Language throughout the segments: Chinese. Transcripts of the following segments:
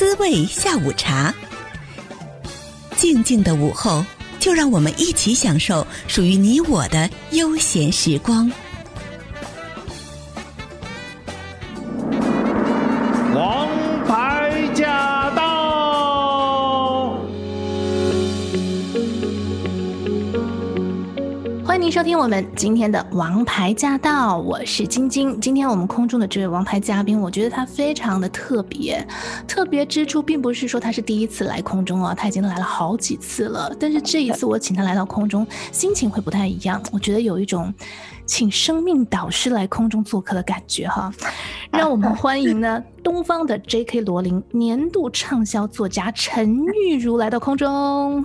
滋味下午茶。静静的午后，就让我们一起享受属于你我的悠闲时光。收听我们今天的王牌驾到，我是晶晶。今天我们空中的这位王牌嘉宾，我觉得他非常的特别。特别之处并不是说他是第一次来空中啊，他已经来了好几次了。但是这一次我请他来到空中，心情会不太一样。我觉得有一种请生命导师来空中做客的感觉哈。让我们欢迎呢东方的 J.K. 罗琳年度畅销作家陈玉如来到空中。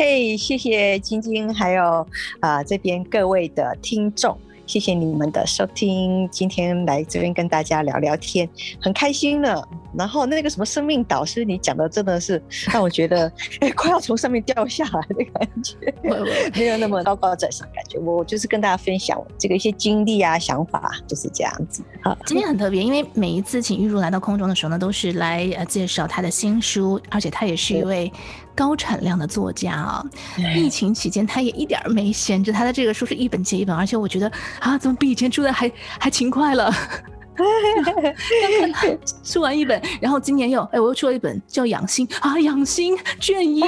嘿谢谢晶晶，还有啊、这边各位的听众，谢谢你们的收听。今天来这边跟大家聊聊天，很开心呢。然后那个什么生命导师，你讲的真的是 让我觉得 哎，快要从上面掉下来的感觉，没有那么高高在上感觉。我就是跟大家分享这个一些经历啊、想法，就是这样子。好，今天很特别，因为每一次请玉茹来到空中的时候呢，都是来呃介绍她的新书，而且她也是一位。高产量的作家啊，疫情期间她也一点儿没闲着，她的这个书是一本接一本，而且我觉得啊，怎么比以前出的还还勤快了？出完一本，然后今年又哎，我又出了一本叫《养心》啊，《养心》卷一。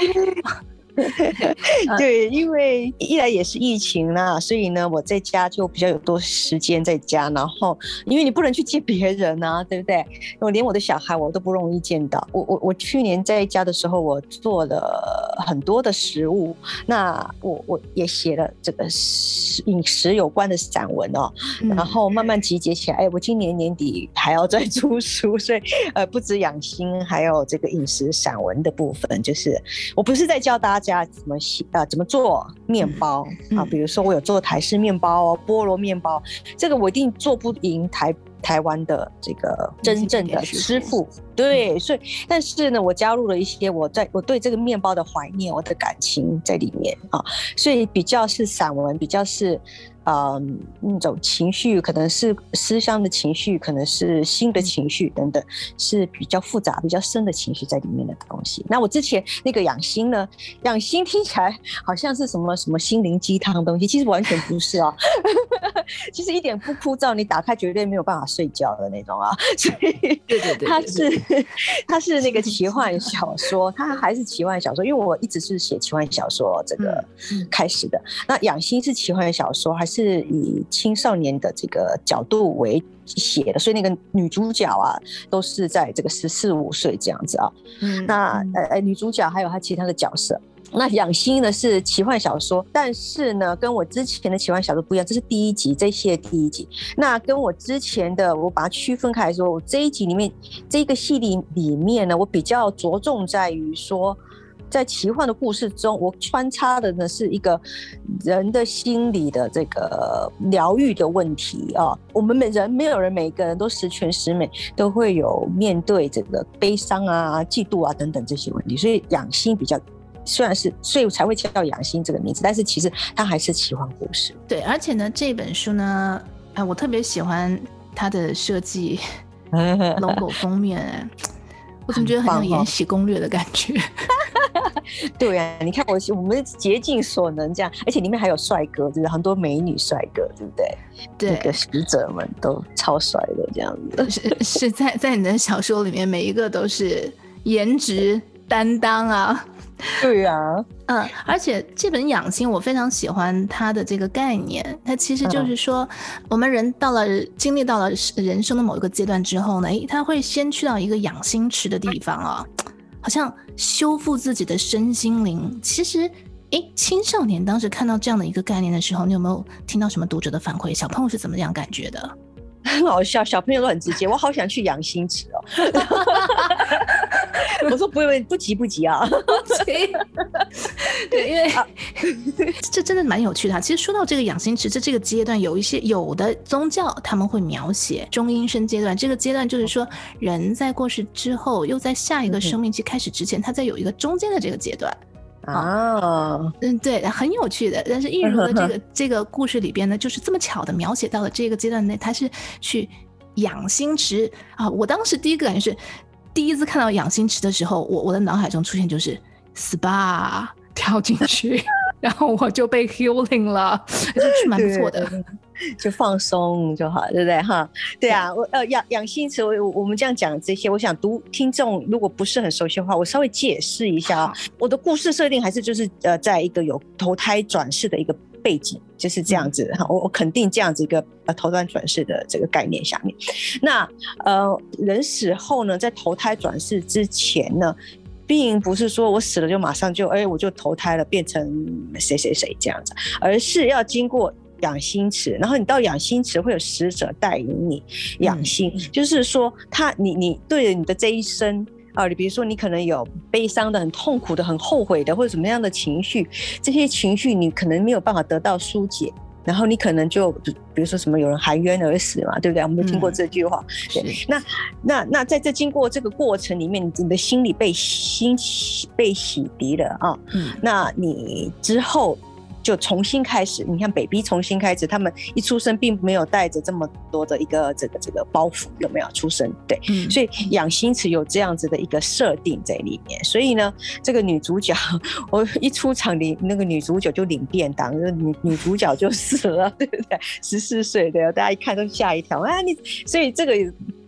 对，因为一来也是疫情啦，所以呢，我在家就比较有多时间在家。然后，因为你不能去见别人啊，对不对？我连我的小孩我都不容易见到。我我我去年在家的时候，我做了很多的食物。那我我也写了这个食饮食有关的散文哦，然后慢慢集结起来。哎，我今年年底还要再 出书，所以呃，不止养心，还有这个饮食散文的部分，就是我不是在教大家。家怎么写啊？怎么做面包啊？比如说我有做台式面包、菠萝面包，这个我一定做不赢台台湾的这个真正的师傅。对，所以但是呢，我加入了一些我在我对这个面包的怀念，我的感情在里面啊，所以比较是散文，比较是。嗯，那种情绪可能是思乡的情绪，可能是新的情绪等等，是比较复杂、比较深的情绪在里面的东西。那我之前那个养心呢？养心听起来好像是什么什么心灵鸡汤的东西，其实完全不是哦。其实一点不枯燥，你打开绝对没有办法睡觉的那种啊。所以，对对对，它是它是那个奇幻小说，它还是奇幻小说，因为我一直是写奇幻小说这个开始的。那养心是奇幻小说还是？是以青少年的这个角度为写的，所以那个女主角啊，都是在这个十四五岁这样子啊。嗯，那呃呃，女主角还有她其他的角色。那养心呢是奇幻小说，但是呢跟我之前的奇幻小说不一样，这是第一集，这些第一集。那跟我之前的，我把它区分开来说，我这一集里面这个系列里面呢，我比较着重在于说。在奇幻的故事中，我穿插的呢是一个人的心理的这个疗愈的问题啊。我们每人没有人每个人都十全十美，都会有面对这个悲伤啊、嫉妒啊等等这些问题。所以养心比较，虽然是所以才会叫养心这个名字，但是其实它还是奇幻故事。对，而且呢这本书呢，啊，我特别喜欢它的设计，logo 封面。我怎么觉得很像《延禧攻略》的感觉？对呀、啊，你看我我们竭尽所能这样，而且里面还有帅哥，就是很多美女帅哥，对不对？对，那个使者们都超帅的这样子。是是在在你的小说里面，每一个都是颜值担当啊。对呀、啊，嗯，而且这本养心我非常喜欢它的这个概念，它其实就是说，我们人到了经历到了人生的某一个阶段之后呢，诶，他会先去到一个养心池的地方啊，好像修复自己的身心灵。其实，诶，青少年当时看到这样的一个概念的时候，你有没有听到什么读者的反馈？小朋友是怎么样感觉的？很好笑，小朋友都很直接。我好想去养心池哦。我说不用，不急不急啊。对，因为 这真的蛮有趣的。其实说到这个养心池，这这个阶段有一些有的宗教他们会描写中阴身阶段。这个阶段就是说，人在过世之后，又在下一个生命期开始之前，他在有一个中间的这个阶段。哦，嗯，对，很有趣的。但是玉如的这个这个故事里边呢，就是这么巧的描写到了这个阶段内，他是去养心池啊。我当时第一个感觉是，第一次看到养心池的时候，我我的脑海中出现就是 SPA 跳进去，然后我就被 healing 了，就是蛮不错的。就放松就好，对不对哈？对啊，我呃养养心词，我我们这样讲这些，我想读听众如果不是很熟悉的话，我稍微解释一下啊。我的故事设定还是就是呃，在一个有投胎转世的一个背景，就是这样子哈。我我肯定这样子一个呃投胎转世的这个概念下面，那呃人死后呢，在投胎转世之前呢，并不是说我死了就马上就哎我就投胎了变成谁谁谁这样子，而是要经过。养心池，然后你到养心池会有使者带领你养心，嗯、就是说他你你对着你的这一生啊，你比如说你可能有悲伤的、很痛苦的、很后悔的，或者什么样的情绪，这些情绪你可能没有办法得到疏解，然后你可能就比如说什么有人含冤而死嘛，对不对？我们都听过这句话。嗯、对，那那那在这经过这个过程里面，你的心里被心被洗涤了啊，嗯，那你之后。就重新开始，你看 baby 重新开始，他们一出生并没有带着这么多的一个这个这个包袱，有没有出生？对，嗯、所以养心池有这样子的一个设定在里面。所以呢，这个女主角，我一出场领那个女主角就领便当，那女女主角就死了，对不对？十四岁的，大家一看都吓一跳啊！你所以这个。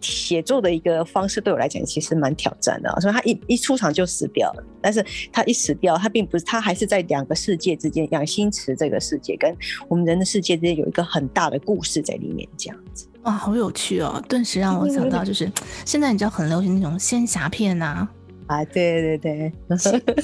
写作的一个方式对我来讲其实蛮挑战的，所以他一一出场就死掉了。但是他一死掉，他并不是，他还是在两个世界之间，养心池这个世界跟我们人的世界之间有一个很大的故事在里面，这样子。哇，好有趣哦！顿时让我想到，就是现在你知道很流行那种仙侠片啊。啊，对对对，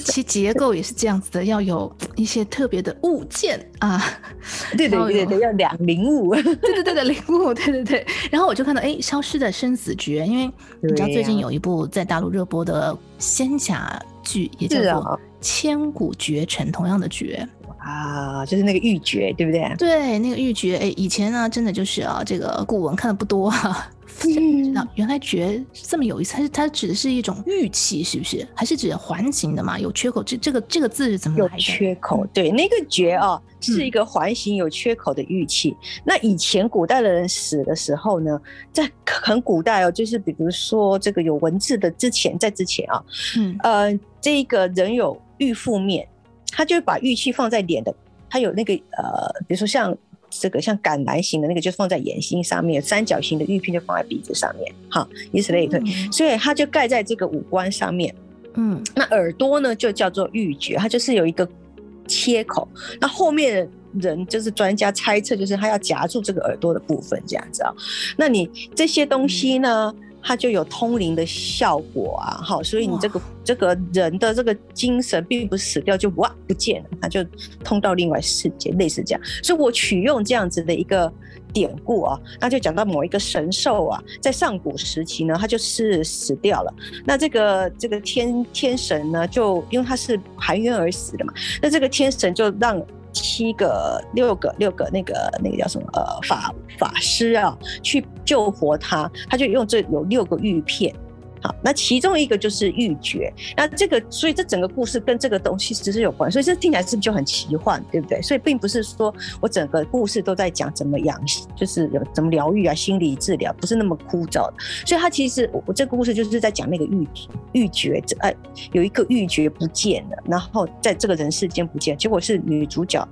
其结构也是这样子的，要有一些特别的物件啊，对对对对，要两灵物，对对对的灵物，对对对。然后我就看到，哎，消失的生死诀，因为你知道最近有一部在大陆热播的仙侠剧，也叫做《千古绝尘》，同样的绝啊，就是那个玉珏，对不对？对，那个玉珏，哎，以前呢，真的就是啊，这个古文看的不多啊。知道原来珏这么有意思，它是它指的是一种玉器，是不是？还是指环形的嘛？有缺口，这这个这个字是怎么来的？有缺口，对，那个珏啊，是一个环形有缺口的玉器。嗯、那以前古代的人死的时候呢，在很古代哦，就是比如说这个有文字的之前，在之前啊，嗯呃，这一个人有玉覆面，他就会把玉器放在脸的，他有那个呃，比如说像。这个像橄榄形的那个就放在眼睛上面，三角形的玉片就放在鼻子上面，哈，以此类推，嗯、所以它就盖在这个五官上面。嗯，那耳朵呢就叫做玉珏，它就是有一个切口。那后面的人就是专家猜测，就是他要夹住这个耳朵的部分这样子啊。那你这些东西呢？嗯它就有通灵的效果啊，好，所以你这个这个人的这个精神并不是死掉就哇不见了，它就通到另外世界，类似这样。所以我取用这样子的一个典故啊，那就讲到某一个神兽啊，在上古时期呢，它就是死掉了。那这个这个天天神呢，就因为它是含冤而死的嘛，那这个天神就让。七个、六个、六个那个那个叫什么呃法法师啊，去救活他，他就用这有六个玉片。好，那其中一个就是欲绝，那这个，所以这整个故事跟这个东西其实有关，所以这听起来是不是就很奇幻，对不对？所以并不是说我整个故事都在讲怎么养，就是有怎么疗愈啊，心理治疗，不是那么枯燥的。所以它其实我这个故事就是在讲那个玉玉珏，哎，有一个欲绝不见了，然后在这个人世间不见，结果是女主角。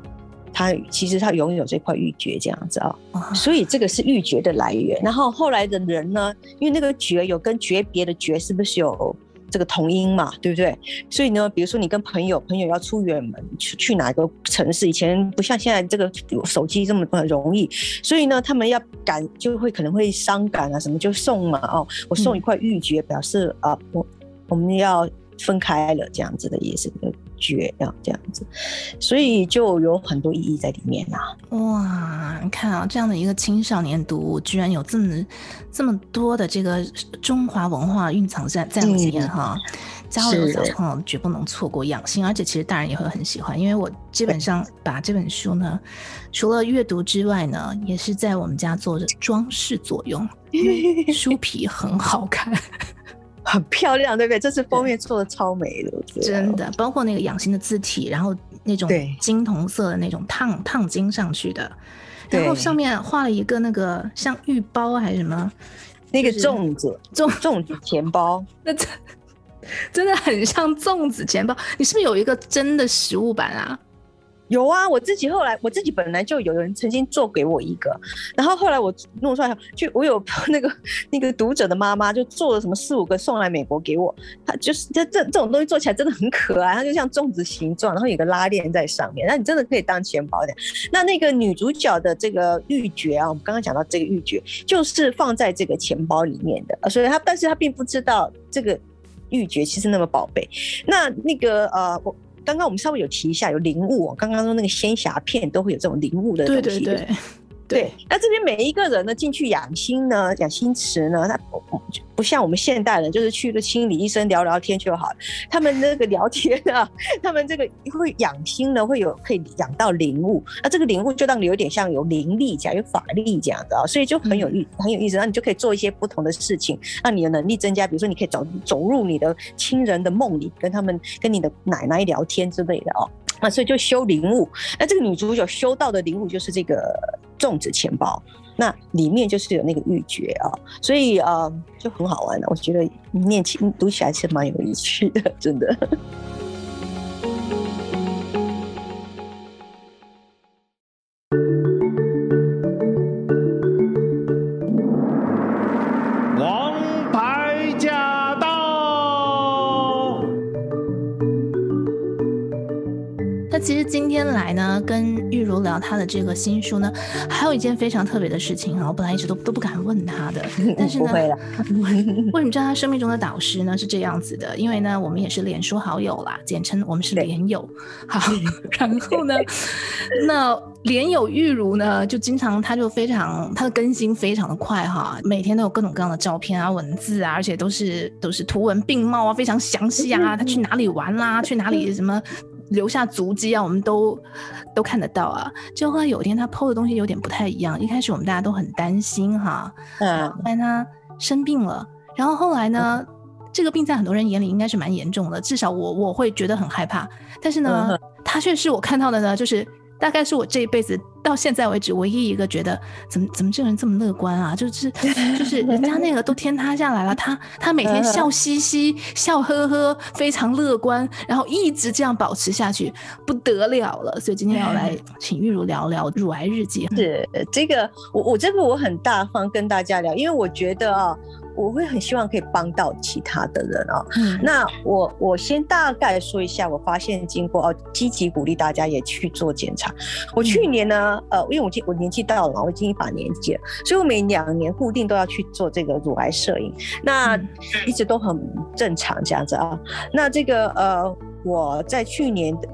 他其实他拥有这块玉珏这样子啊，所以这个是玉珏的来源。然后后来的人呢，因为那个珏有跟诀别的诀是不是有这个同音嘛，对不对？所以呢，比如说你跟朋友，朋友要出远门去去哪个城市，以前不像现在这个手机这么容易，所以呢，他们要赶就会可能会伤感啊什么就送嘛哦，我送一块玉珏，表示啊我我们要分开了这样子的意思。绝要这样子，所以就有很多意义在里面呐、啊。哇，你看啊，这样的一个青少年读物，居然有这么这么多的这个中华文化蕴藏在在里面哈。家里有小朋友绝不能错过养心，而且其实大人也会很喜欢，因为我基本上把这本书呢，除了阅读之外呢，也是在我们家做着装饰作用，因为书皮很好看。很漂亮，对不对？这次封面做的超美的，真的。包括那个养心的字体，然后那种金铜色的那种烫烫金上去的，然后上面画了一个那个像玉包还是什么那个粽子粽粽子钱包，那真真的很像粽子钱包。你是不是有一个真的实物版啊？有啊，我自己后来我自己本来就有人曾经做给我一个，然后后来我弄出来，就我有那个 那个读者的妈妈就做了什么四五个送来美国给我，他就是这这这种东西做起来真的很可爱，它就像粽子形状，然后有个拉链在上面，那你真的可以当钱包的。那那个女主角的这个玉珏啊，我们刚刚讲到这个玉珏就是放在这个钱包里面的，所以她但是她并不知道这个玉珏其实那么宝贝。那那个呃我。刚刚我们稍微有提一下，有灵物。刚刚说那个仙侠片都会有这种灵物的东西。对对对。对，那这边每一个人呢，进去养心呢，养心池呢，他不像我们现代人，就是去个心理医生聊聊天就好。他们那个聊天啊，他们这个会养心呢，会有可以养到灵物。那这个灵物就让你有点像有灵力这样，有法力这样的啊，所以就很有意很有意思。那你就可以做一些不同的事情，让你的能力增加。比如说，你可以走走入你的亲人的梦里，跟他们跟你的奶奶聊天之类的哦。那，所以就修灵物。那这个女主角修到的灵物就是这个粽子钱包，那里面就是有那个玉珏啊，所以啊就很好玩的。我觉得念起读起来是蛮有意思的，真的。呢，跟玉如聊她的这个新书呢，还有一件非常特别的事情啊，我本来一直都都不敢问她的，但是呢，为什么叫她生命中的导师呢？是这样子的，因为呢，我们也是脸书好友啦，简称我们是脸友。好，然后呢，那脸友玉如呢，就经常她就非常她的更新非常的快哈，每天都有各种各样的照片啊、文字啊，而且都是都是图文并茂啊，非常详细啊，她去哪里玩啦、啊，去哪里什么。留下足迹啊，我们都都看得到啊。就后来有一天他 PO 的东西有点不太一样，一开始我们大家都很担心哈，嗯，但他生病了，然后后来呢，嗯、这个病在很多人眼里应该是蛮严重的，至少我我会觉得很害怕，但是呢，嗯、他却是我看到的呢，就是。大概是我这一辈子到现在为止唯一一个觉得怎么怎么这个人这么乐观啊？就是就是 人家那个都天塌下来了，他他每天笑嘻嘻、笑呵呵，非常乐观，然后一直这样保持下去，不得了了。所以今天要来 请玉茹聊聊乳癌日记。是这个，我我这个我很大方跟大家聊，因为我觉得啊。我会很希望可以帮到其他的人哦。嗯，那我我先大概说一下，我发现经过哦，积极鼓励大家也去做检查。我去年呢，呃，因为我今我年纪到了嘛，我已经一把年纪了，所以我每两年固定都要去做这个乳癌摄影。那一直都很正常这样子啊。那这个呃，我在去年的。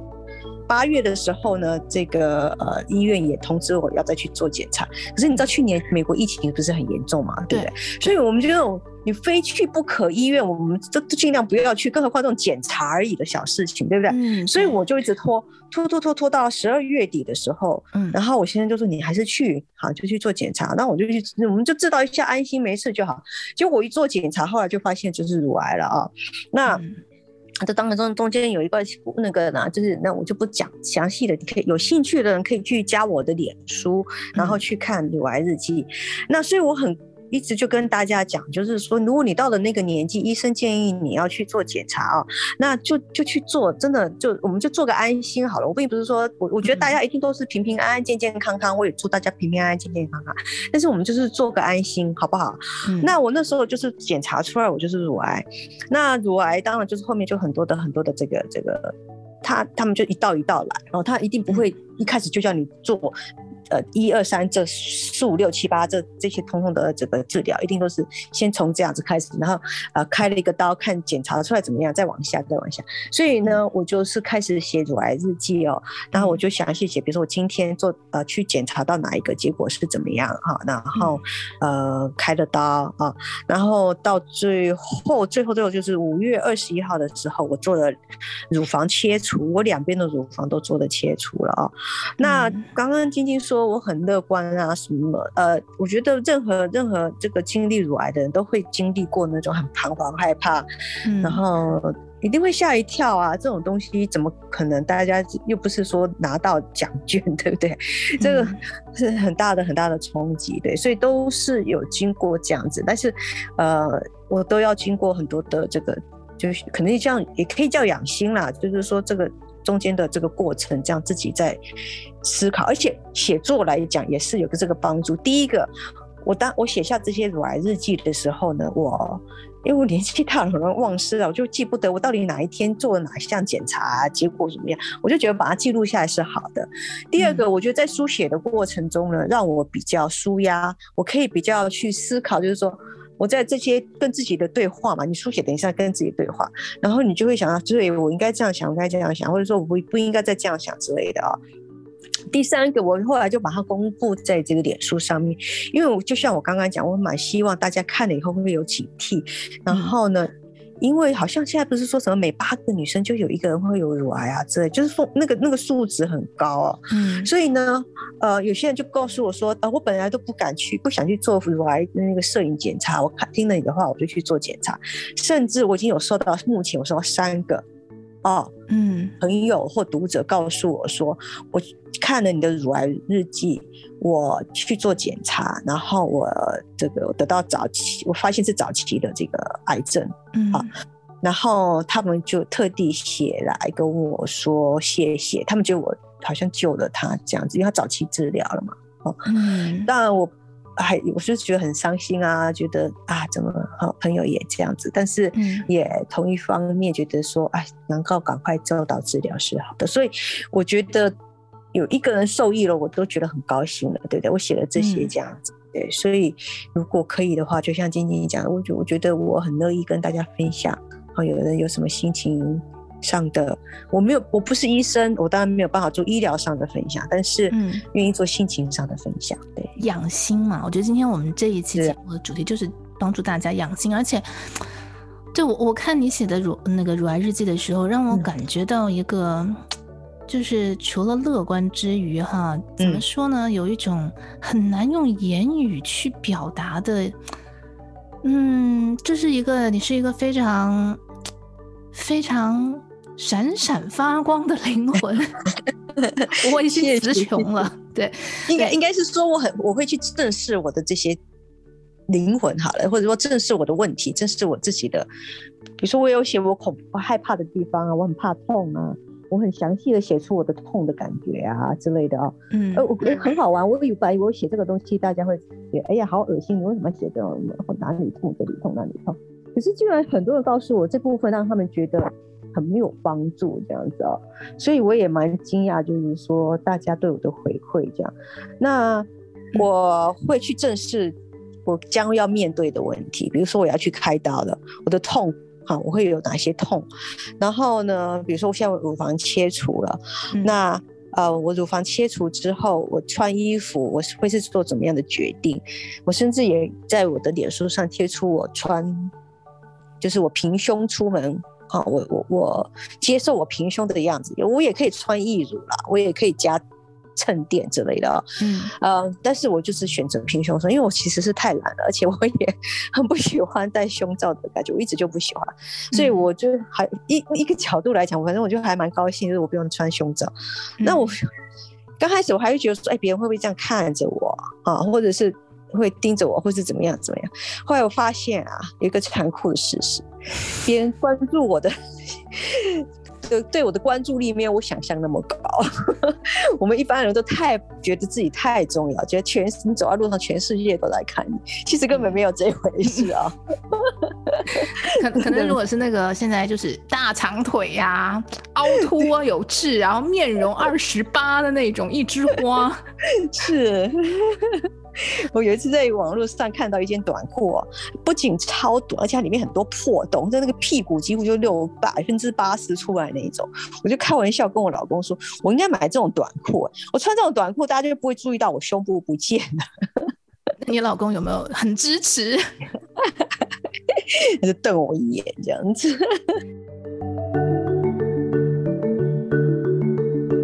八月的时候呢，这个呃医院也通知我要再去做检查。可是你知道去年美国疫情不是很严重嘛，对不对？所以我们就这种你非去不可医院，我们都尽量不要去，更何况这种检查而已的小事情，对不对？嗯。所以我就一直拖拖拖拖拖到十二月底的时候，嗯。然后我先生就说你还是去，好就去做检查。那我就去，我们就知道一下安心没事就好。结果我一做检查，后来就发现就是乳癌了啊。那。嗯这当然中中间有一个那个呢，就是那我就不讲详细的，你可以有兴趣的人可以去加我的脸书，然后去看乳癌日记。那所以我很。一直就跟大家讲，就是说，如果你到了那个年纪，医生建议你要去做检查啊、哦，那就就去做，真的就我们就做个安心好了。我并不是说我我觉得大家一定都是平平安安、健健康康，我也祝大家平平安安、健健康康。但是我们就是做个安心，好不好？嗯、那我那时候就是检查出来我就是乳癌，那乳癌当然就是后面就很多的很多的这个这个，他他们就一道一道来，然后他一定不会一开始就叫你做。呃，一二三，这四五六七八，这这些通通的这个治疗，一定都是先从这样子开始，然后呃开了一个刀，看检查出来怎么样，再往下，再往下。所以呢，我就是开始写乳癌日记哦，然后我就详细写，比如说我今天做呃去检查到哪一个结果是怎么样哈，然后呃开了刀啊，然后到最后最后最后就是五月二十一号的时候，我做了乳房切除，我两边的乳房都做了切除了啊。那刚刚晶晶说。说我很乐观啊，什么呃，我觉得任何任何这个经历乳癌的人都会经历过那种很彷徨、害怕，嗯、然后一定会吓一跳啊！这种东西怎么可能？大家又不是说拿到奖券，对不对？嗯、这个是很大的很大的冲击，对，所以都是有经过这样子，但是呃，我都要经过很多的这个，就是可能这样也可以叫养心啦，就是说这个中间的这个过程，这样自己在思考，而且写作来讲也是有个这个帮助。第一个，我当我写下这些乳癌日记的时候呢，我。因为我年纪大了，可能忘失了，我就记不得我到底哪一天做了哪一项检查，结果怎么样，我就觉得把它记录下来是好的。第二个，我觉得在书写的过程中呢，让我比较舒压，我可以比较去思考，就是说我在这些跟自己的对话嘛，你书写等一下跟自己对话，然后你就会想到，对，我应该这样想，我应该这样想，或者说我不不应该再这样想之类的啊。第三个，我后来就把它公布在这个脸书上面，因为我就像我刚刚讲，我蛮希望大家看了以后会有警惕。然后呢，因为好像现在不是说什么每八个女生就有一个人会有乳癌啊之类，就是说那个那个数值很高啊。嗯，所以呢，呃，有些人就告诉我说，呃，我本来都不敢去，不想去做乳癌那个摄影检查。我看听了你的话，我就去做检查，甚至我已经有收到，目前我收到三个。哦，嗯，朋友或读者告诉我说，我看了你的乳癌日记，我去做检查，然后我这个得到早期，我发现是早期的这个癌症，嗯，啊，然后他们就特地写来跟我说谢谢，他们觉得我好像救了他这样子，因为他早期治疗了嘛，哦，嗯，当然我。哎，我是觉得很伤心啊，觉得啊，怎么好朋友也这样子，但是也同一方面觉得说，哎，能够赶快做到治疗是好的，所以我觉得有一个人受益了，我都觉得很高兴了，对不对？我写了这些这样子，对，所以如果可以的话，就像今天你讲的，我觉我觉得我很乐意跟大家分享，好，有人有什么心情。上的我没有，我不是医生，我当然没有办法做医疗上的分享，但是嗯，愿意做心情上的分享。对，养心嘛，我觉得今天我们这一期节目的主题就是帮助大家养心，而且，就我我看你写的乳那个乳癌日记的时候，让我感觉到一个，嗯、就是除了乐观之余，哈，怎么说呢？有一种很难用言语去表达的，嗯，这、就是一个你是一个非常非常。闪闪发光的灵魂，我已经词穷了。对，应该应该是说我很我会去正视我的这些灵魂好了，或者说正视我的问题，正视我自己的。比如说我有写我恐我害怕的地方啊，我很怕痛啊，我很详细的写出我的痛的感觉啊之类的啊。嗯，呃，我觉得很好玩。我以为我写这个东西，大家会觉得哎呀好恶心，你为什么写这种哪里痛这里痛哪里痛？可是居然很多人告诉我这部分让他们觉得。很没有帮助这样子哦，所以我也蛮惊讶，就是说大家对我的回馈这样，那我会去正视我将要面对的问题，比如说我要去开刀了，我的痛哈，我会有哪些痛？然后呢，比如说我现在乳房切除了，嗯、那呃，我乳房切除之后，我穿衣服我会是做怎么样的决定？我甚至也在我的脸书上贴出我穿，就是我平胸出门。啊，我我我接受我平胸的样子，我也可以穿义乳啦，我也可以加衬垫之类的啊。嗯，呃，但是我就是选择平胸，因为我其实是太懒了，而且我也 很不喜欢戴胸罩的感觉，我一直就不喜欢，所以我就还一一个角度来讲，反正我就还蛮高兴，就是我不用穿胸罩。嗯、那 我刚开始我还会觉得说，哎，别人会不会这样看着我啊，或者是？会盯着我，或是怎么样怎么样？后来我发现啊，有一个残酷的事实，别人关注我的，对对我的关注力没有我想象那么高。我们一般人都太觉得自己太重要，觉得全你走在路上，全世界都来看你，其实根本没有这回事啊。可可能如果是那个现在就是大长腿呀、啊、凹凸啊有致，然后面容二十八的那种一枝花，是。我有一次在网络上看到一件短裤，不仅超短，而且它里面很多破洞，在那个屁股几乎就露百分之八十出来那一种。我就开玩笑跟我老公说，我应该买这种短裤，我穿这种短裤，大家就不会注意到我胸部不见了。你老公有没有很支持？他就瞪我一眼这样子。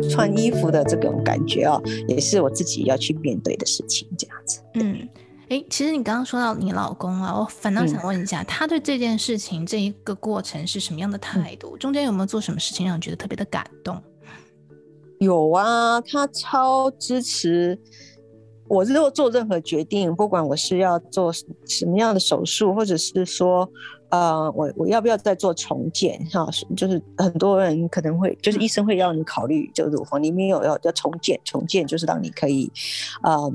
穿衣服的这种感觉哦，也是我自己要去面对的事情，这样子。嗯，哎，其实你刚刚说到你老公啊，我反倒想问一下，嗯、他对这件事情这一个过程是什么样的态度？嗯、中间有没有做什么事情让你觉得特别的感动？有啊，他超支持我，如果做任何决定，不管我是要做什么样的手术，或者是说，呃，我我要不要再做重建？哈，就是很多人可能会，就是医生会要你考虑，就乳房里面有要要重建，重建就是让你可以，呃，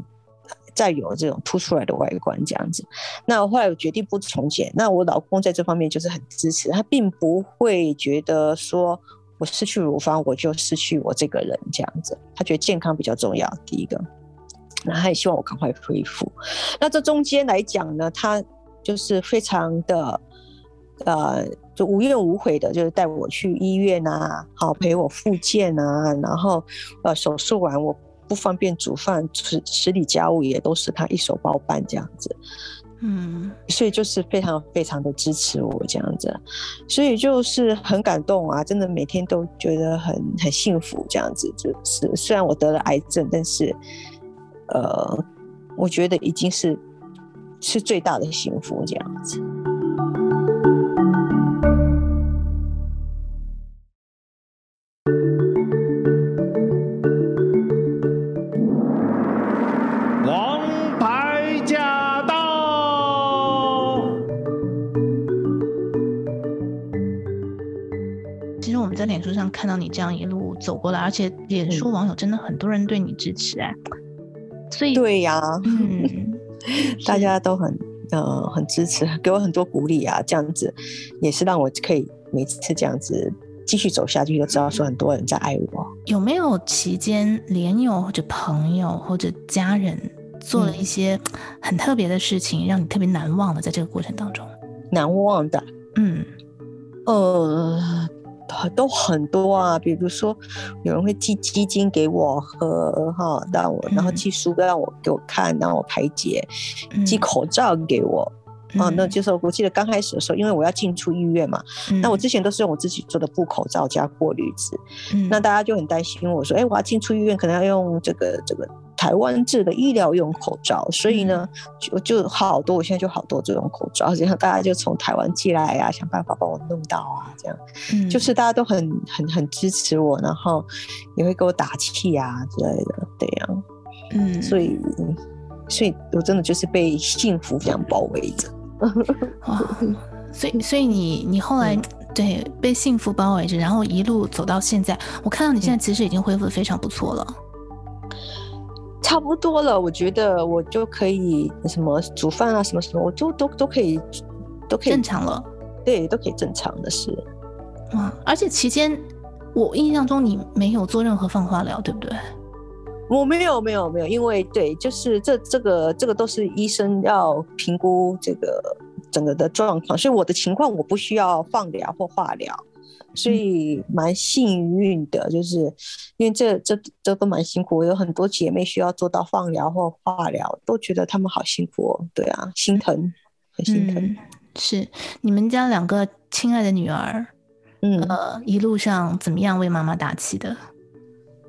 再有这种凸出来的外观这样子。那后来我决定不重建，那我老公在这方面就是很支持，他并不会觉得说。我失去乳房，我就失去我这个人，这样子。他觉得健康比较重要，第一个，那他也希望我赶快恢复。那这中间来讲呢，他就是非常的，呃，就无怨无悔的，就是带我去医院啊，好陪我复健啊，然后呃手术完我不方便煮饭，吃吃理家务也都是他一手包办这样子。嗯，所以就是非常非常的支持我这样子，所以就是很感动啊，真的每天都觉得很很幸福这样子。就是虽然我得了癌症，但是，呃，我觉得已经是是最大的幸福这样子。看到你这样一路走过来，而且脸书网友真的很多人对你支持哎、欸，所以对呀，嗯，大家都很呃很支持，给我很多鼓励啊，这样子也是让我可以每次这样子继续走下去，就知道说很多人在爱我。有没有期间连友或者朋友或者家人做了一些很特别的事情，让你特别难忘的？在这个过程当中，难忘的，嗯，呃。都很多啊，比如说有人会寄基金给我喝，哈，让我然后寄书让我给我看，让我排解，寄口罩给我，啊、嗯，那就是我记得刚开始的时候，因为我要进出医院嘛，嗯、那我之前都是用我自己做的布口罩加过滤纸，嗯、那大家就很担心我说，哎，我要进出医院，可能要用这个这个。台湾制的医疗用口罩，所以呢，就就好多，我现在就好多这种口罩，然后大家就从台湾寄来啊，想办法帮我弄到啊，这样，嗯，就是大家都很很很支持我，然后也会给我打气啊之类的，对呀，嗯，所以，所以我真的就是被幸福这样包围着，哇，所以，所以你你后来对被幸福包围着，然后一路走到现在，我看到你现在其实已经恢复的非常不错了。差不多了，我觉得我就可以什么煮饭啊，什么什么，我就都都可以，都可以正常了。对，都可以正常的是。哇！而且期间，我印象中你没有做任何放化疗，对不对？我没有，没有，没有，因为对，就是这这个这个都是医生要评估这个整个的状况，所以我的情况我不需要放疗或化疗。所以蛮幸运的，就是因为这这这都蛮辛苦。我有很多姐妹需要做到放疗或化疗，都觉得她们好辛苦哦。对啊，心疼，很心疼。嗯、是你们家两个亲爱的女儿，嗯，呃，一路上怎么样为妈妈打气的？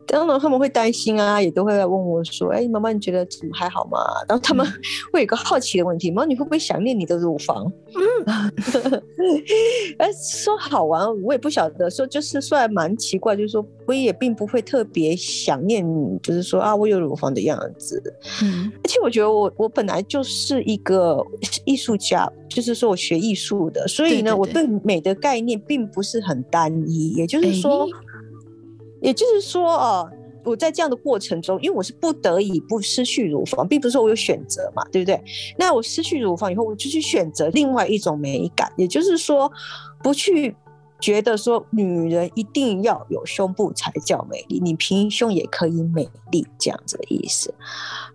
当然他们会担心啊，也都会来问我说：“哎，妈妈，你觉得怎么还好吗？”然后他们 会有一个好奇的问题：“妈妈，你会不会想念你的乳房？”嗯，哎，说好玩，我也不晓得。说就是说还蛮奇怪，就是说我也并不会特别想念你，就是说啊，我有乳房的样子。嗯，而且我觉得我我本来就是一个艺术家，就是说我学艺术的，所以呢，对对对，我对美的概念并不是很单一，也就是说。也就是说啊，我在这样的过程中，因为我是不得已不失去乳房，并不是说我有选择嘛，对不对？那我失去乳房以后，我就去选择另外一种美感，也就是说，不去觉得说女人一定要有胸部才叫美丽，你平胸也可以美丽，这样子的意思。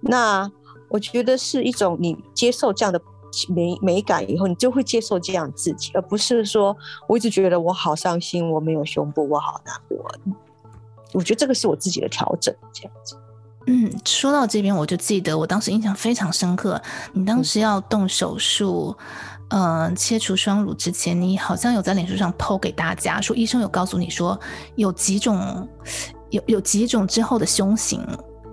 那我觉得是一种你接受这样的美美感以后，你就会接受这样自己，而不是说我一直觉得我好伤心，我没有胸部，我好难过。我觉得这个是我自己的调整，这样子。嗯，说到这边，我就记得我当时印象非常深刻。你当时要动手术，嗯、呃，切除双乳之前，你好像有在脸书上 PO 给大家说，医生有告诉你说有几种，有有几种之后的胸型，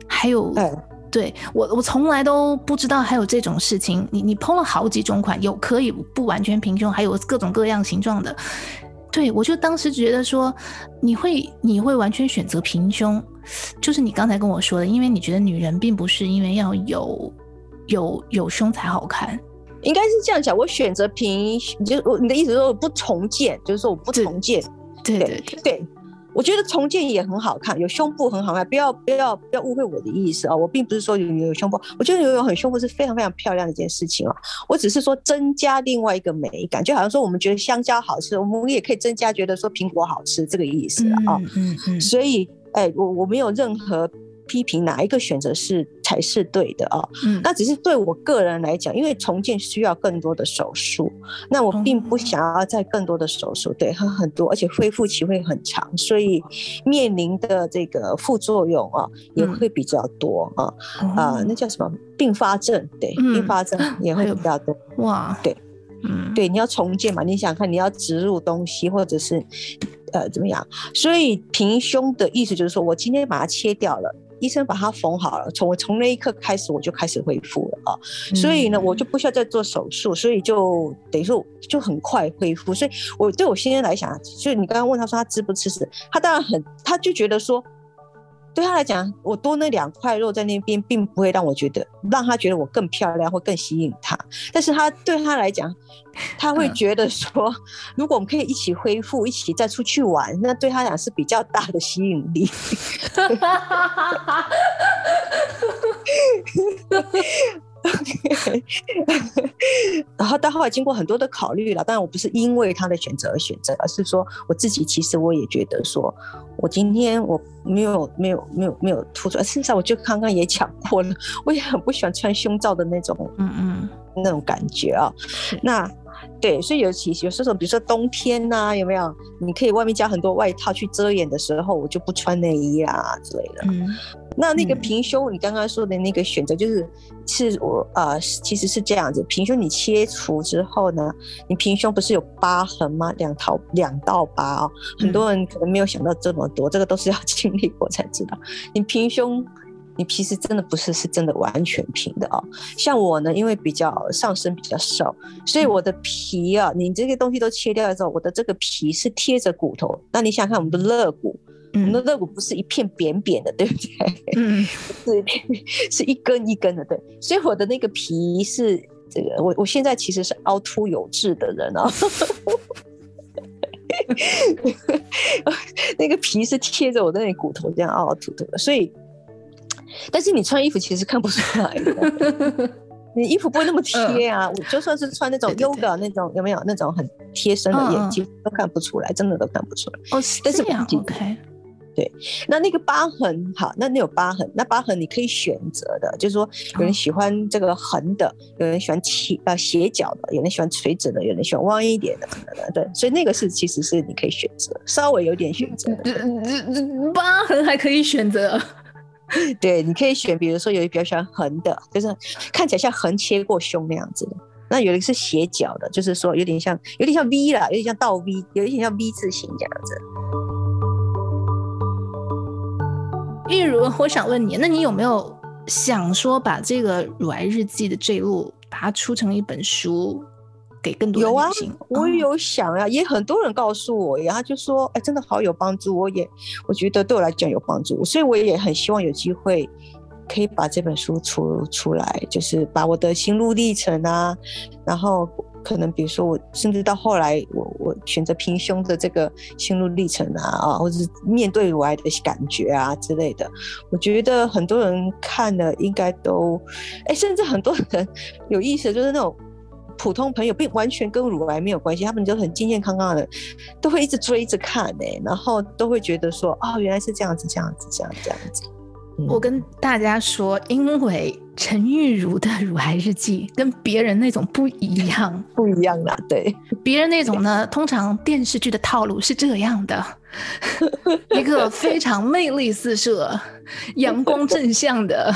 还有，对，对我，我从来都不知道还有这种事情。你你 PO 了好几种款，有可以不完全平胸，还有各种各样形状的。对，我就当时觉得说，你会你会完全选择平胸，就是你刚才跟我说的，因为你觉得女人并不是因为要有有有胸才好看，应该是这样讲。我选择平，就我你的意思是说我不重建，就是说我不重建，对对对对。对我觉得重建也很好看，有胸部很好看，不要不要不要误会我的意思啊！我并不是说有有胸部，我觉得有有很胸部是非常非常漂亮的一件事情啊！我只是说增加另外一个美感，就好像说我们觉得香蕉好吃，我们也可以增加觉得说苹果好吃这个意思啊！嗯嗯嗯，所以哎，我我没有任何。批评哪一个选择是才是对的啊？嗯，那只是对我个人来讲，因为重建需要更多的手术，那我并不想要再更多的手术，对，很很多，而且恢复期会很长，所以面临的这个副作用啊也会比较多啊啊，那叫什么并发症？对，并发症也会比较多。哇，对，嗯，对，你要重建嘛？你想看你要植入东西，或者是呃怎么样？所以平胸的意思就是说我今天把它切掉了。医生把它缝好了，从我从那一刻开始，我就开始恢复了啊，所以呢，我就不需要再做手术，所以就等于说就很快恢复。所以我对我先生来讲，就你刚刚问他说他吃不吃屎，他当然很，他就觉得说。对他来讲，我多那两块肉在那边，并不会让我觉得让他觉得我更漂亮或更吸引他。但是他对他来讲，他会觉得说，如果我们可以一起恢复，一起再出去玩，那对他来讲是比较大的吸引力。然后到后来经过很多的考虑了，当然我不是因为他的选择而选择，而是说我自己其实我也觉得说，我今天我没有没有没有没有突出来，事实上我就刚刚也讲过了，我也很不喜欢穿胸罩的那种，嗯嗯，那种感觉啊，那。对，所以尤其有时候，比如说冬天呐、啊，有没有？你可以外面加很多外套去遮掩的时候，我就不穿内衣啊之类的。嗯，那那个平胸，你刚刚说的那个选择，就是是我呃，其实是这样子。平胸你切除之后呢，你平胸不是有疤痕吗？两条两道疤哦，很多人可能没有想到这么多，这个都是要 经历过才知道。你平胸。你其实真的不是是真的完全平的哦，像我呢，因为比较上身比较瘦，所以我的皮啊，你这些东西都切掉之后，我的这个皮是贴着骨头。那你想想看，我们的肋骨，我们的肋骨不是一片扁扁的，对不对？嗯，是是一根一根的，对。所以我的那个皮是这个，我我现在其实是凹凸有致的人啊，那个皮是贴着我的那个骨头这样凹凹凸凸的，所以。但是你穿衣服其实看不出来的，你衣服不会那么贴啊。我就算是穿那种 yoga 那种，有没有那种很贴身的眼镜都看不出来，真的都看不出来。哦，是这样。OK。对，那那个疤痕，好，那你有疤痕，那疤痕你可以选择的，就是说有人喜欢这个横的，有人喜欢斜呃斜角的，有人喜欢垂直的，有人喜欢弯一点的，对，所以那个是其实是你可以选择，稍微有点选择。疤痕还可以选择。对，你可以选，比如说有一比较喜欢横的，就是看起来像横切过胸那样子的。那有一个是斜角的，就是说有点像，有点像 V 啦，有点像倒 V，有一点像 V 字形这样子。玉如，我想问你，那你有没有想说把这个乳癌日记的这一路，把它出成一本书？给更多的女性。有啊，我有想啊，也很多人告诉我，然后就说，哎，真的好有帮助。我也我觉得对我来讲有帮助，所以我也很希望有机会可以把这本书出出来，就是把我的心路历程啊，然后可能比如说我甚至到后来我我选择平胸的这个心路历程啊啊，或者是面对乳癌的感觉啊之类的，我觉得很多人看了应该都，哎，甚至很多人有意思，就是那种。普通朋友并完全跟乳癌没有关系，他们就很健健康康的，都会一直追着看呢、然后都会觉得说，哦，原来是这样子，这样子，这样这样子。嗯、我跟大家说，因为陈玉如的乳癌日记 跟别人那种不一样，不一样啊，对，别人那种呢，通常电视剧的套路是这样的，一个非常魅力四射、阳光正向的，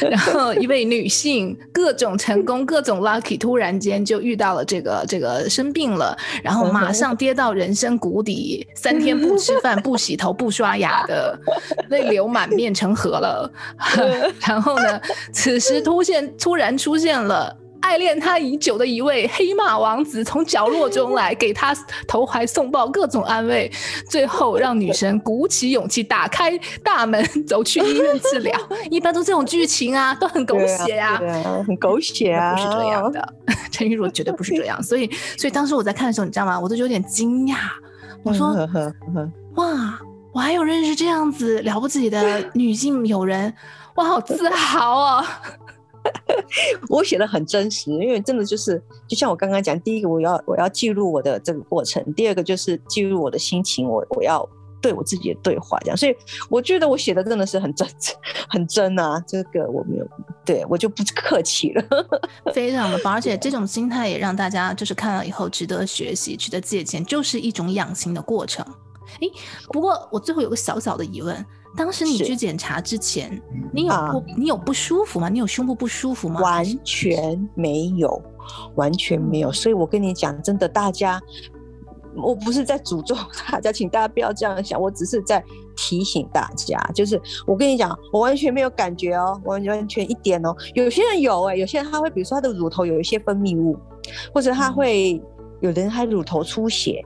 然后一位女性，各种成功，各种 lucky，突然间就遇到了这个这个生病了，然后马上跌到人生谷底，三天不吃饭、不洗头、不刷牙的，泪流满面成河了。然后呢，此时突现突然出现了。爱恋他已久的一位黑马王子从角落中来，给他投怀送抱，各种安慰，最后让女神鼓起勇气打开大门走去医院治疗。一般都这种剧情啊，都很狗血啊，啊很狗血啊，不是这样的。陈玉茹绝对不是这样，所以，所以当时我在看的时候，你知道吗？我都有点惊讶。我说，哇，我还有认识这样子了不起的女性友人，我好自豪啊！我写的很真实，因为真的就是，就像我刚刚讲，第一个我要我要记录我的这个过程，第二个就是记录我的心情，我我要对我自己的对话这样，所以我觉得我写的真的是很真 很真啊，这个我没有，对我就不客气了，非常的棒，而且这种心态也让大家就是看了以后值得学习，值得借鉴，就是一种养心的过程。哎，不过我最后有个小小的疑问。当时你去检查之前，你有不、啊、你有不舒服吗？你有胸部不舒服吗？完全没有，完全没有。所以我跟你讲，真的，大家，我不是在诅咒 大家，请大家不要这样想，我只是在提醒大家，就是我跟你讲，我完全没有感觉哦，完完全一点哦。有些人有哎、欸，有些人他会，比如说他的乳头有一些分泌物，或者他会，嗯、有的人他乳头出血，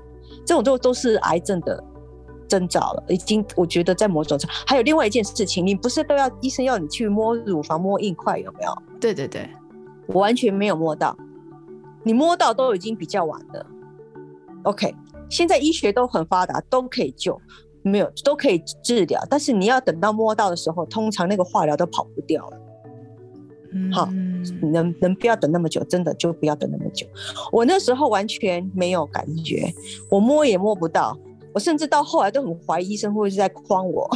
这种都都是癌症的。征兆了，已经，我觉得在某种程度，还有另外一件事情，你不是都要医生要你去摸乳房摸硬块有没有？对对对，我完全没有摸到，你摸到都已经比较晚了。OK，现在医学都很发达，都可以救，没有都可以治疗，但是你要等到摸到的时候，通常那个化疗都跑不掉了。嗯，好，能能不要等那么久，真的就不要等那么久。我那时候完全没有感觉，我摸也摸不到。我甚至到后来都很怀疑医生会不会是在诓我，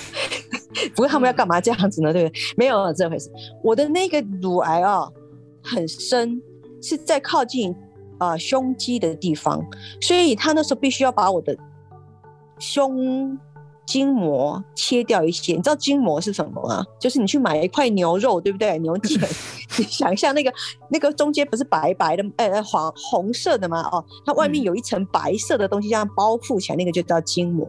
不过他们要干嘛这样子呢？对不对？没有这回事。我的那个乳癌啊，很深，是在靠近啊、胸肌的地方，所以他那时候必须要把我的胸。筋膜切掉一些，你知道筋膜是什么吗？就是你去买一块牛肉，对不对？牛腱，你 想象那个那个中间不是白白的，呃、欸，黄红色的吗？哦，它外面有一层白色的东西，这样包覆起来，那个就叫筋膜。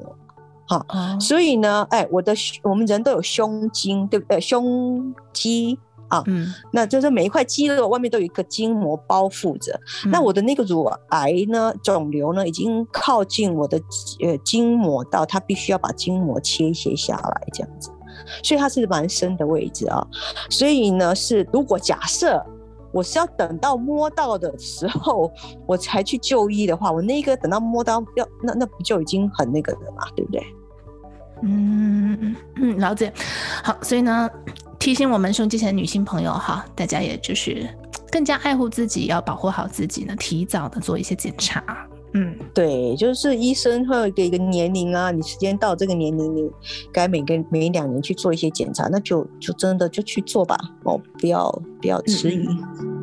好，嗯、所以呢，哎、欸，我的我们人都有胸筋，对不对？胸肌。啊，嗯，那就是每一块肌肉外面都有一个筋膜包覆着。嗯、那我的那个乳癌呢，肿瘤呢，已经靠近我的呃筋膜到，它必须要把筋膜切一些下来，这样子。所以它是蛮深的位置啊。所以呢，是如果假设我是要等到摸到的时候我才去就医的话，我那个等到摸到要那那不就已经很那个了嘛，对不对？嗯嗯，了解。好，所以呢。提醒我们胸肌前的女性朋友哈，大家也就是更加爱护自己，要保护好自己呢，提早的做一些检查。嗯，对，就是医生会给一个年龄啊，你时间到这个年龄，你该每个每两年去做一些检查，那就就真的就去做吧，哦，不要不要迟疑。嗯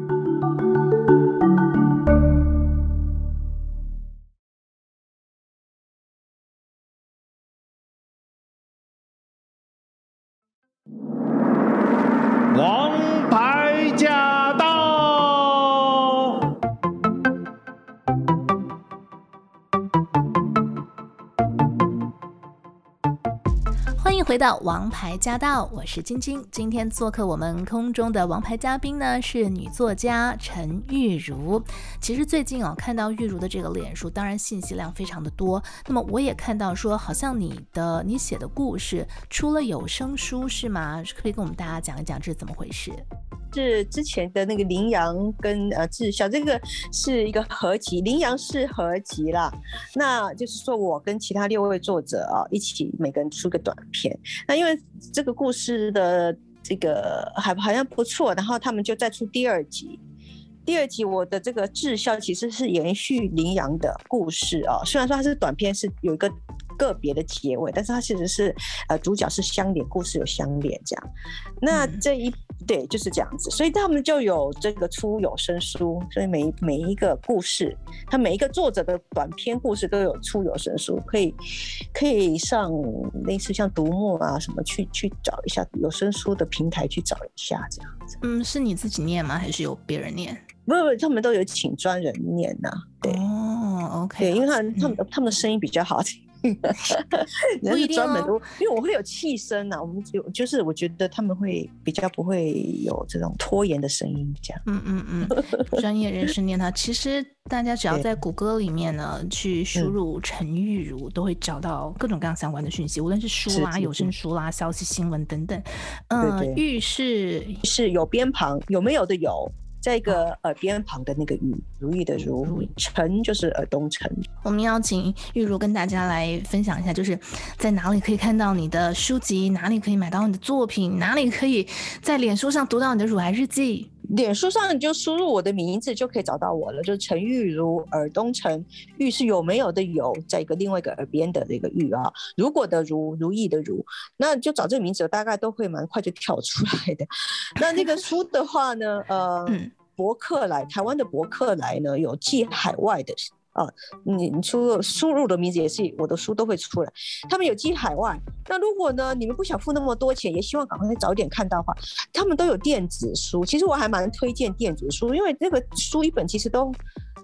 到王牌驾到，我是晶晶。今天做客我们空中的王牌嘉宾呢，是女作家陈玉茹。其实最近哦，看到玉茹的这个脸书，当然信息量非常的多。那么我也看到说，好像你的你写的故事出了有声书是吗？可以跟我们大家讲一讲这是怎么回事？是之前的那个羚羊跟呃志孝，这个是一个合集，羚羊是合集啦。那就是说我跟其他六位作者啊一起每个人出个短片。那因为这个故事的这个还好像不错，然后他们就再出第二集。第二集我的这个志孝其实是延续羚羊的故事啊，虽然说它是短片，是有一个个别的结尾，但是它其实是呃主角是相连，故事有相连这样。那这一对就是这样子，所以他们就有这个出有声书，所以每每一个故事，他每一个作者的短篇故事都有出有声书，可以可以上类似像读墨啊什么去去找一下有声书的平台去找一下这样子。嗯，是你自己念吗？还是有别人念？不不，他们都有请专人念呐、啊。对哦，OK，对，因为他们他们他们的声音比较好听。不一定专门都，因为我会有气声呐。我们就就是我觉得他们会比较不会有这种拖延的声音，这样。嗯嗯嗯，专业人士念它。其实大家只要在谷歌里面呢，去输入陈玉如，都会找到各种各样相关的讯息，无论是书啦、有声书啦、消息新闻等等。嗯，玉是是有边旁，有没有的有。在一个耳边旁的那个玉，如意的如，城就是耳东城。我们邀请玉如跟大家来分享一下，就是在哪里可以看到你的书籍，哪里可以买到你的作品，哪里可以在脸书上读到你的乳癌日记。脸书上你就输入我的名字就可以找到我了，就是陈玉如，耳东陈，玉是有没有的有，在一个另外一个耳边的那个玉啊，如果的如，如意的如，那就找这个名字，大概都会蛮快就跳出来的。那那个书的话呢，呃。嗯博客来，台湾的博客来呢，有寄海外的啊，你输入输入的名字也是我的书都会出来。他们有寄海外，那如果呢，你们不想付那么多钱，也希望赶快早点看到的话，他们都有电子书。其实我还蛮推荐电子书，因为这个书一本其实都。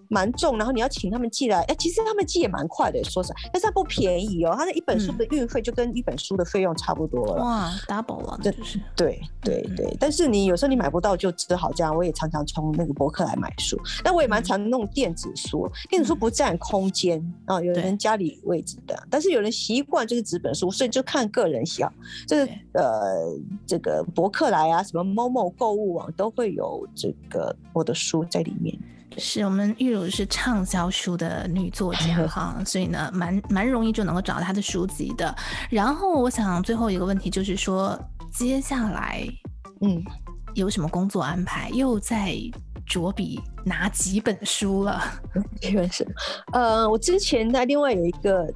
蛮重，然后你要请他们寄来，哎，其实他们寄也蛮快的，说实话，但是它不便宜哦，它的一本书的运费就跟一本书的费用差不多了。哇，double 了，这就是。对对对，但是你有时候你买不到，就只好这样。我也常常从那个博客来买书，但我也蛮常弄电子书，电子书不占空间啊，有人家里位置的，但是有人习惯就是纸本书，所以就看个人喜好。这个呃，这个博客来啊，什么 Momo 购物网都会有这个我的书在里面。是我们玉茹是畅销书的女作家哈，所以呢，蛮蛮容易就能够找到她的书籍的。然后我想最后一个问题就是说，接下来嗯，有什么工作安排？又在着笔哪几本书了？几本书？呃，我之前在另外有一个。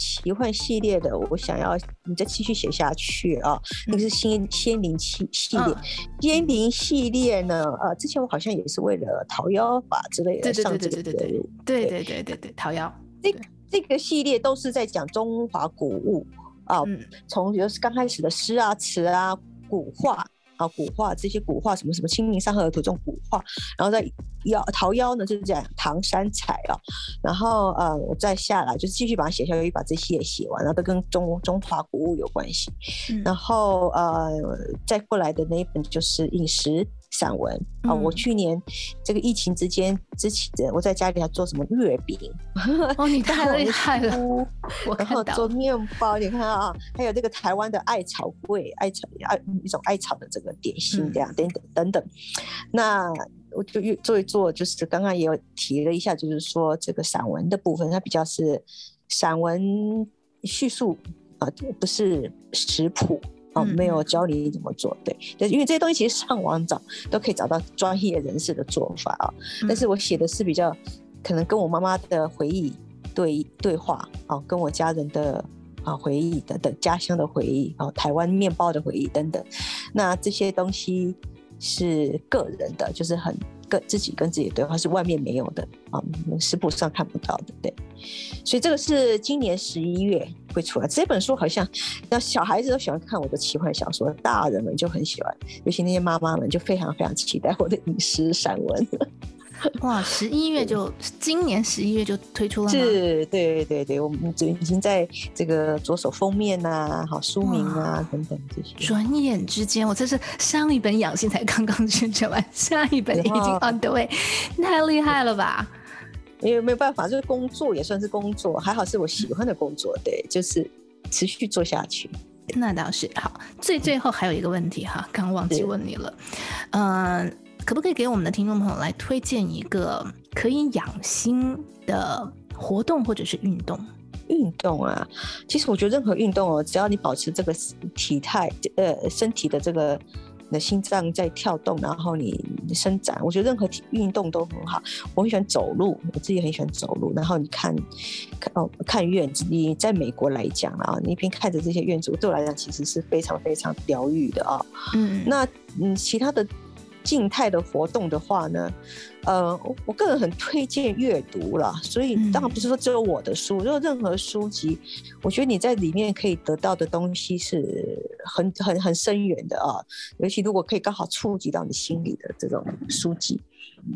奇幻系列的，我想要你再继续写下去啊！那个是仙仙灵系系列，仙灵系列呢？呃，之前我好像也是为了《桃妖法》之类的上这个，对对对对对，桃妖这这个系列都是在讲中华古物啊，从比如刚开始的诗啊、词啊、古画。啊，古画这些古画，什么什么《清明上河图》这种古画，然后再妖桃妖呢，就是讲唐三彩啊，然后呃，我再下来就是继续把它写下去，把这些也写完，然后都跟中中华古物有关系，嗯、然后呃，再过来的那一本就是饮食。散文啊、哦，我去年这个疫情之间之前，我在家里还做什么月饼 哦，你太厉害了！我然后做面包，你看啊，还有这个台湾的艾草桂、艾草艾一种艾草的这个点心，这样等等等等。那我就越做一做，就是刚刚也有提了一下，就是说这个散文的部分，它比较是散文叙述啊，不是食谱。哦，没有教你怎么做，对，因为这些东西其实上网找都可以找到专业人士的做法啊。但是我写的是比较可能跟我妈妈的回忆对对话啊，跟我家人的啊回忆等等，家乡的回忆啊，台湾面包的回忆等等。那这些东西是个人的，就是很。跟自己跟自己对话是外面没有的啊，食谱上看不到的，对。所以这个是今年十一月会出来。这本书好像那小孩子都喜欢看我的奇幻小说，大人们就很喜欢，尤其那些妈妈们就非常非常期待我的饮食散文。哇，十一月就今年十一月就推出了吗？是，对对对，我们就已经在这个着手封面啊，好书名啊等等这些。转眼之间，我这是上一本养心才刚刚宣传完，下一本已经 on the way，太厉害了吧？因为没有办法，就是工作也算是工作，还好是我喜欢的工作，对，就是持续做下去。那倒是好。最最后还有一个问题哈，刚忘记问你了，嗯。呃可不可以给我们的听众朋友来推荐一个可以养心的活动或者是运动？运动啊，其实我觉得任何运动哦，只要你保持这个体态，呃，身体的这个你的心脏在跳动，然后你伸展。我觉得任何体运动都很好。我很喜欢走路，我自己很喜欢走路。然后你看，看哦，看院子。你在美国来讲啊，你一边看着这些院子，对我来讲其实是非常非常疗愈的啊。嗯，那嗯，其他的。静态的活动的话呢，呃，我个人很推荐阅读了，所以当然不是说只有我的书，就任何书籍，我觉得你在里面可以得到的东西是很很很深远的啊，尤其如果可以刚好触及到你心里的这种书籍。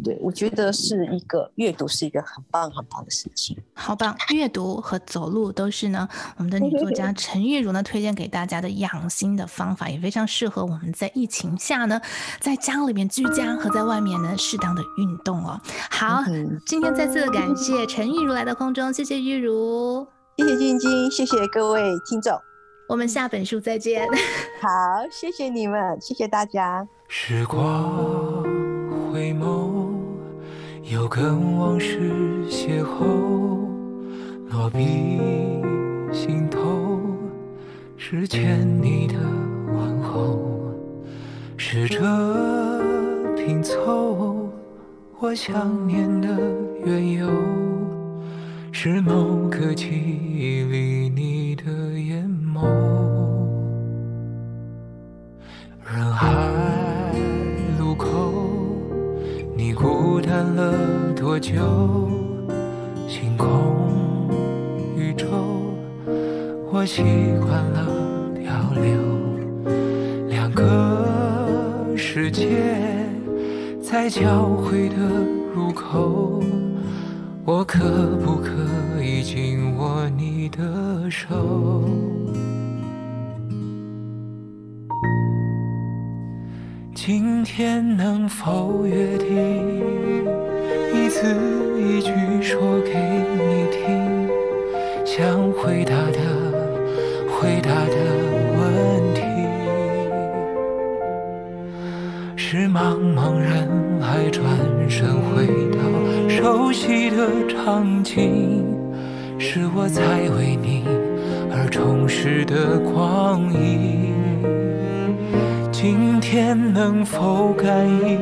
对，我觉得是一个阅读是一个很棒很棒的事情，好棒！阅读和走路都是呢，我们的女作家 陈玉如呢推荐给大家的养心的方法，也非常适合我们在疫情下呢，在家里面居家和在外面呢适当的运动哦。好，今天再次感谢陈玉如来到空中，谢谢玉如，谢谢晶晶，谢谢各位听众，我们下本书再见。好，谢谢你们，谢谢大家。时光。又跟往事邂逅，落笔心头，是欠你的问候。试着拼凑我想念的缘由，是某个记忆里你的眼眸。人海孤单了多久？星空宇宙，我习惯了漂流。两个世界在交汇的入口，我可不可以紧握你的手？今天能否约定，一字一句说给你听，想回答的回答的问题，是茫茫人海转身回到熟悉的场景，是我在为你而充实的光阴。今天能否感应，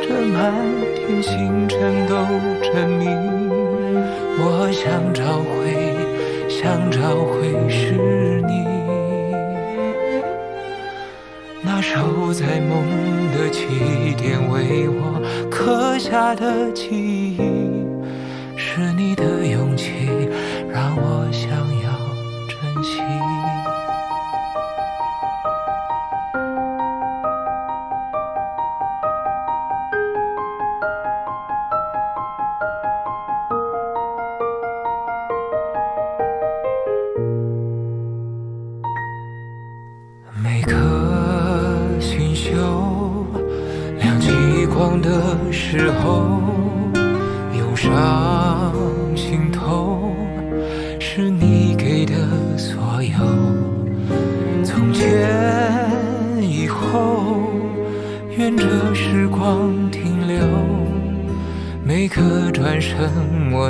这满天星辰都证明，我想找回，想找回是你。那守在梦的起点为我刻下的记忆，是你的勇气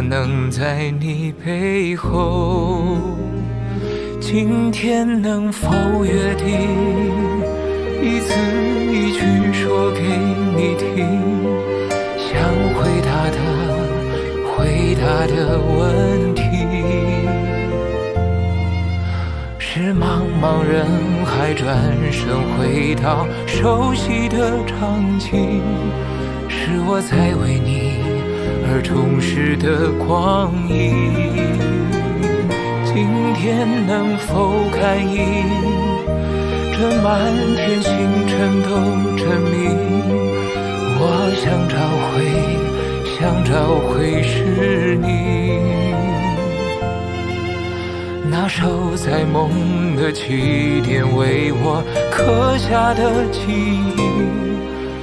能在你背后，今天能否约定，一字一句说给你听，想回答的回答的问题，是茫茫人海转身回到熟悉的场景，是我在为你。而充实的光阴，今天能否感应？这满天星辰都证明，我想找回，想找回是你。那守在梦的起点为我刻下的记忆，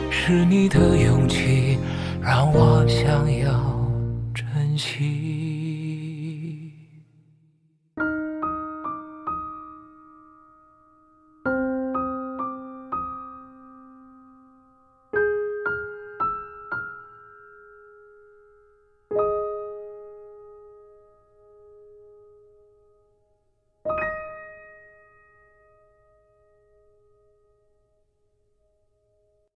是你的勇气。让我想要。